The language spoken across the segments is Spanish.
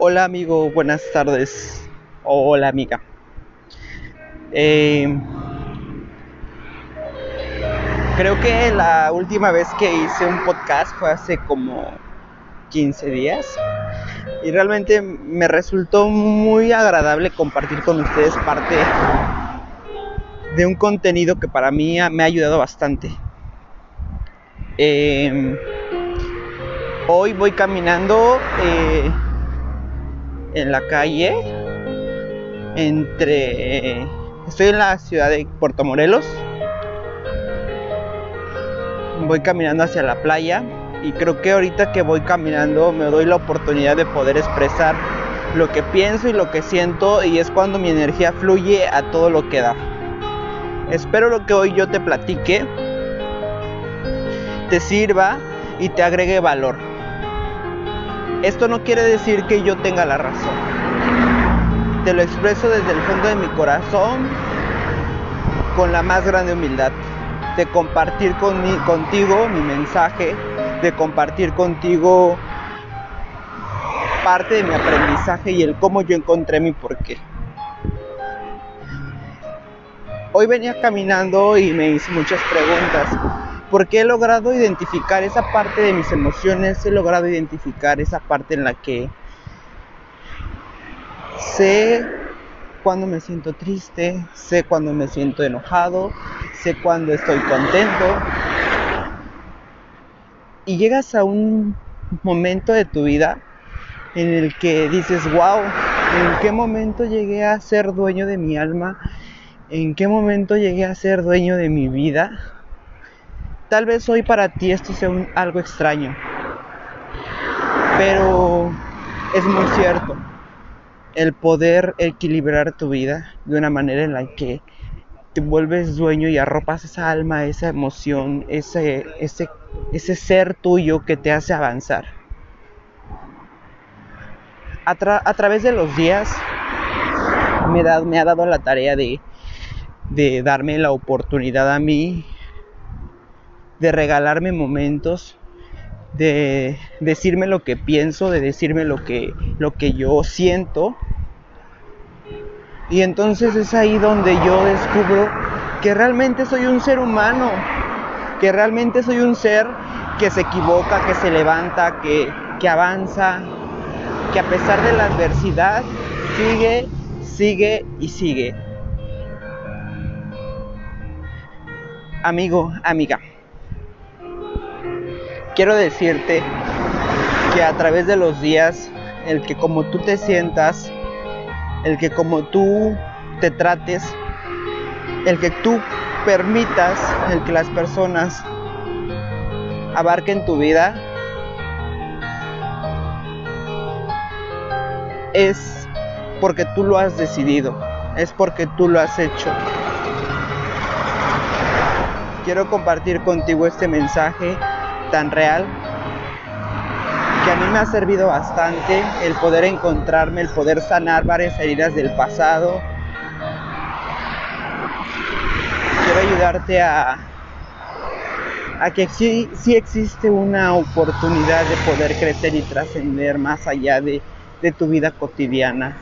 Hola amigo, buenas tardes. Hola amiga. Eh, creo que la última vez que hice un podcast fue hace como 15 días y realmente me resultó muy agradable compartir con ustedes parte de un contenido que para mí me ha ayudado bastante. Eh, hoy voy caminando eh, en la calle entre estoy en la ciudad de Puerto Morelos voy caminando hacia la playa y creo que ahorita que voy caminando me doy la oportunidad de poder expresar lo que pienso y lo que siento y es cuando mi energía fluye a todo lo que da. Espero lo que hoy yo te platique te sirva y te agregue valor. Esto no quiere decir que yo tenga la razón. Te lo expreso desde el fondo de mi corazón con la más grande humildad. De compartir contigo mi mensaje, de compartir contigo parte de mi aprendizaje y el cómo yo encontré mi porqué. Hoy venía caminando y me hice muchas preguntas porque he logrado identificar esa parte de mis emociones, he logrado identificar esa parte en la que sé cuando me siento triste, sé cuando me siento enojado, sé cuando estoy contento. Y llegas a un momento de tu vida en el que dices, wow, ¿en qué momento llegué a ser dueño de mi alma? ¿En qué momento llegué a ser dueño de mi vida? Tal vez hoy para ti esto sea algo extraño, pero es muy cierto. El poder equilibrar tu vida de una manera en la que te vuelves dueño y arropas esa alma, esa emoción, ese, ese, ese ser tuyo que te hace avanzar. A, a través de los días me, me, ha dado la tarea de, de darme la oportunidad a mí de regalarme momentos, de decirme lo que pienso, de decirme lo que, lo que yo siento. Y entonces es ahí donde yo descubro que realmente soy un ser humano, que realmente soy un ser que se equivoca, que se levanta, que, que avanza, que a pesar de la adversidad sigue, sigue y sigue. Amigo, amiga quiero decirte que a través de los días, el que como tú te sientas, el que como tú te trates, el que tú permitas el que las personas abarquen tu vida, es porque tú lo has decidido, es porque tú lo has hecho. Quiero compartir contigo este mensaje tan real que a mí me ha servido bastante el poder encontrarme, el poder sanar varias heridas del pasado. Quiero ayudarte a, a que sí, sí existe una oportunidad de poder crecer y trascender más allá de, de tu vida cotidiana.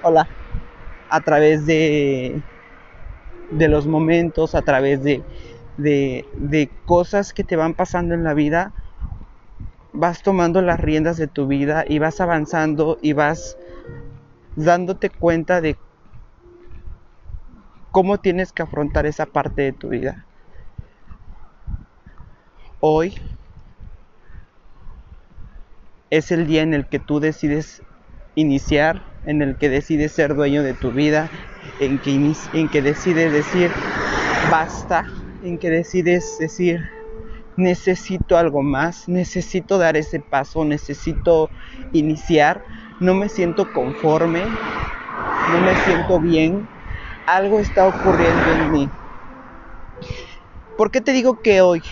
Hola, a través de de los momentos, a través de, de, cosas que te van pasando en la vida, vas tomando las riendas de tu vida y vas avanzando y vas dándote cuenta de cómo tienes que afrontar esa parte de tu vida. Hoy es el día en el que tú decides iniciar, en el que decides ser dueño de tu vida, en que, decides decir basta, en que decides decir necesito algo más, necesito dar ese paso, necesito iniciar, no me siento conforme, no me siento bien, algo está ocurriendo en mí. ¿Por qué te digo que hoy?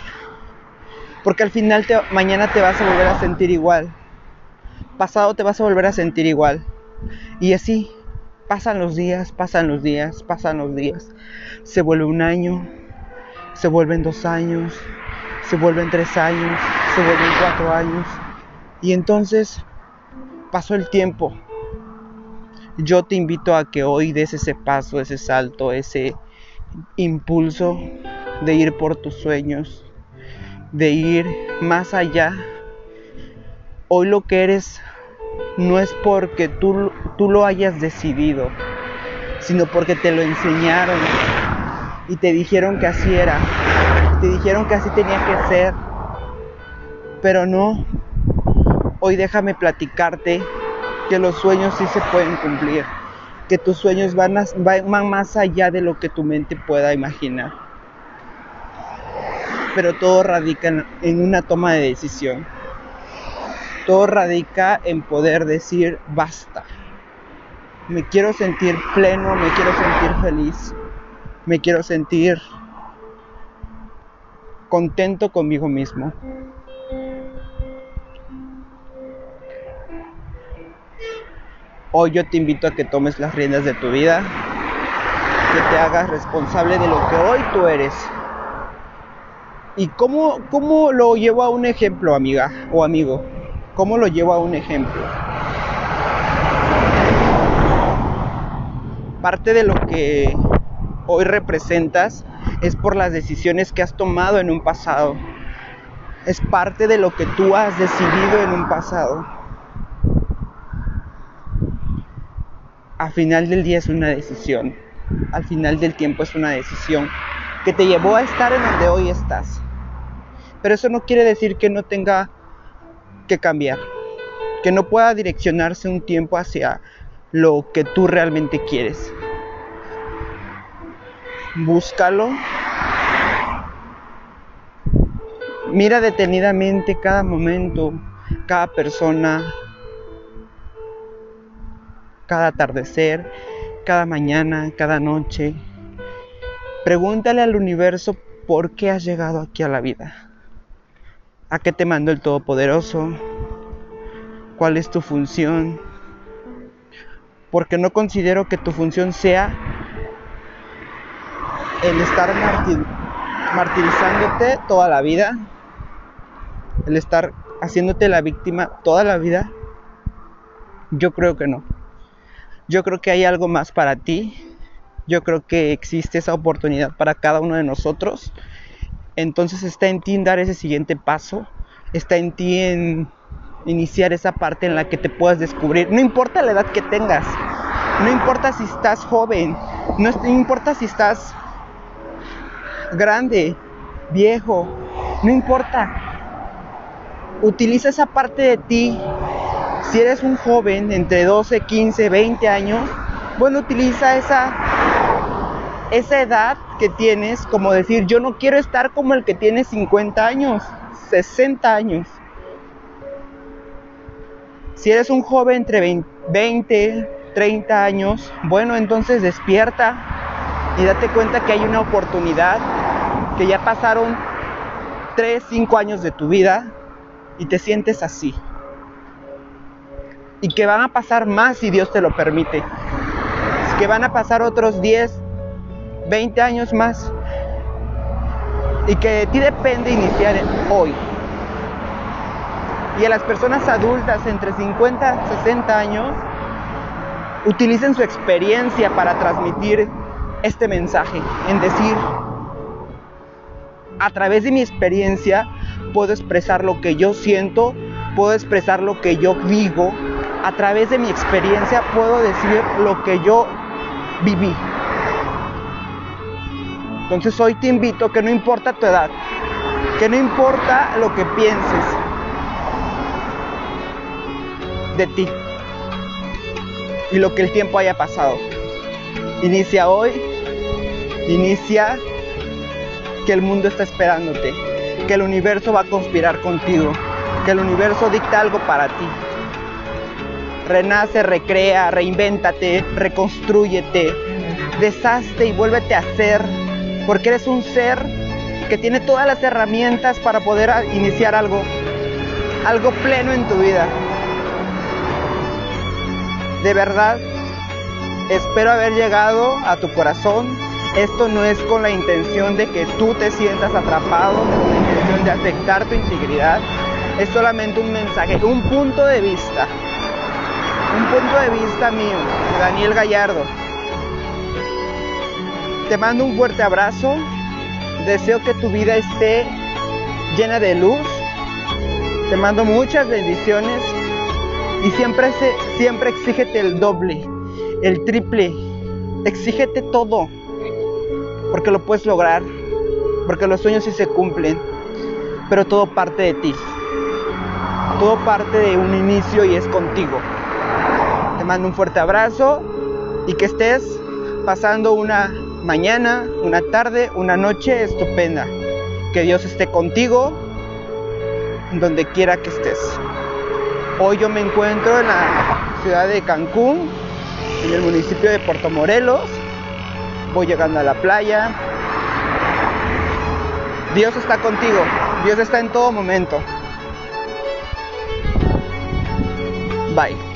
Porque al final mañana te vas a volver a sentir igual, pasado te vas a volver a sentir igual. Y así pasan los días, pasan los días, pasan los días. Se vuelve un año, se vuelven dos años, se vuelven tres años, se vuelven cuatro años. Y entonces pasó el tiempo. Yo te invito a que hoy des ese paso, ese salto, ese impulso de ir por tus sueños, de ir más allá. Hoy lo que eres no es porque tú, tú lo hayas decidido, sino porque te lo enseñaron y te dijeron que así era, te dijeron que así tenía que ser, pero no. Hoy déjame platicarte que los sueños sí se pueden cumplir, que tus sueños van, van más allá de lo que tu mente pueda imaginar. Pero todo radica en una toma de decisión. Todo radica en poder decir basta. Me quiero sentir pleno, me quiero sentir feliz, me quiero sentir contento conmigo mismo. Hoy yo te invito a que tomes las riendas de tu vida, que te hagas responsable de lo que hoy tú eres. ¿Y cómo, cómo lo llevo a un ejemplo, amiga o amigo? ¿Cómo lo llevo a un ejemplo? Parte de lo que hoy representas es por las decisiones que has tomado en un pasado. Es parte de lo que tú has decidido en un pasado. Al final del día es una decisión. Al final del tiempo es una decisión que te llevó a estar en donde hoy estás. Pero eso no quiere decir que no tenga que cambiar, que no pueda direccionarse un tiempo hacia lo que tú realmente quieres. Búscalo. Mira detenidamente cada momento, cada persona, cada atardecer, cada mañana, cada noche. Pregúntale al universo por qué has llegado aquí a la vida. ¿A qué te mandó el Todopoderoso? ¿Cuál es tu función? Porque no considero que tu función sea el estar martirizándote toda la vida, el estar haciéndote la víctima toda la vida. Yo creo que no. Yo creo que hay algo más para ti. Yo creo que existe esa oportunidad para cada uno de nosotros entonces está en ti dar ese siguiente paso, está en ti en iniciar esa parte en la que te puedas descubrir. No importa la edad que tengas, no importa si estás joven, no importa si estás grande, viejo, no importa. Utiliza esa parte de ti. Si eres un joven entre 12, 15, 20 años, bueno, utiliza esa esa edad que tienes, como decir, yo no quiero estar como el que tiene 50 años, 60 años. Si eres un joven entre 20, 30 años, bueno, entonces despierta y date cuenta que hay una oportunidad, que ya pasaron 3, 5 años de tu vida y te sientes así. Y que van a pasar más si Dios te lo permite. Que van a pasar otros 10, 20 años más. Y que de ti depende iniciar hoy. Y a las personas adultas entre 50 y 60 años, utilicen su experiencia para transmitir este mensaje. En decir, a través de mi experiencia puedo expresar lo que yo siento, puedo expresar lo que yo digo, a través de mi experiencia puedo decir lo que yo viví. Entonces hoy te invito que no importa tu edad, que no importa lo que pienses de ti y lo que el tiempo haya pasado. Inicia hoy, inicia que el mundo está esperándote, que el universo va a conspirar contigo, que el universo dicta algo para ti. Renace, recrea, reinvéntate, reconstrúyete, deshazte y vuélvete a ser porque eres un ser que tiene todas las herramientas para poder iniciar algo, algo pleno en tu vida. De verdad, espero haber llegado a tu corazón. Esto no es con la intención de que tú te sientas atrapado, con la intención de afectar tu integridad, es solamente un mensaje, un punto de vista. Un punto de vista mío, Daniel Gallardo. Te mando un fuerte abrazo. Deseo que tu vida esté llena de luz. Te mando muchas bendiciones. Y siempre, siempre exígete el doble, el triple. Exígete todo. Porque lo puedes lograr. Porque los sueños sí se cumplen. Pero todo parte de ti. Todo parte de un inicio y es contigo. Te mando un fuerte abrazo y que estés pasando una mañana, una tarde, una noche estupenda. Que Dios esté contigo donde quiera que estés. Hoy yo me encuentro en la ciudad de Cancún, en el municipio de Puerto Morelos. Voy llegando a la playa. Dios está contigo. Dios está en todo momento. Bye.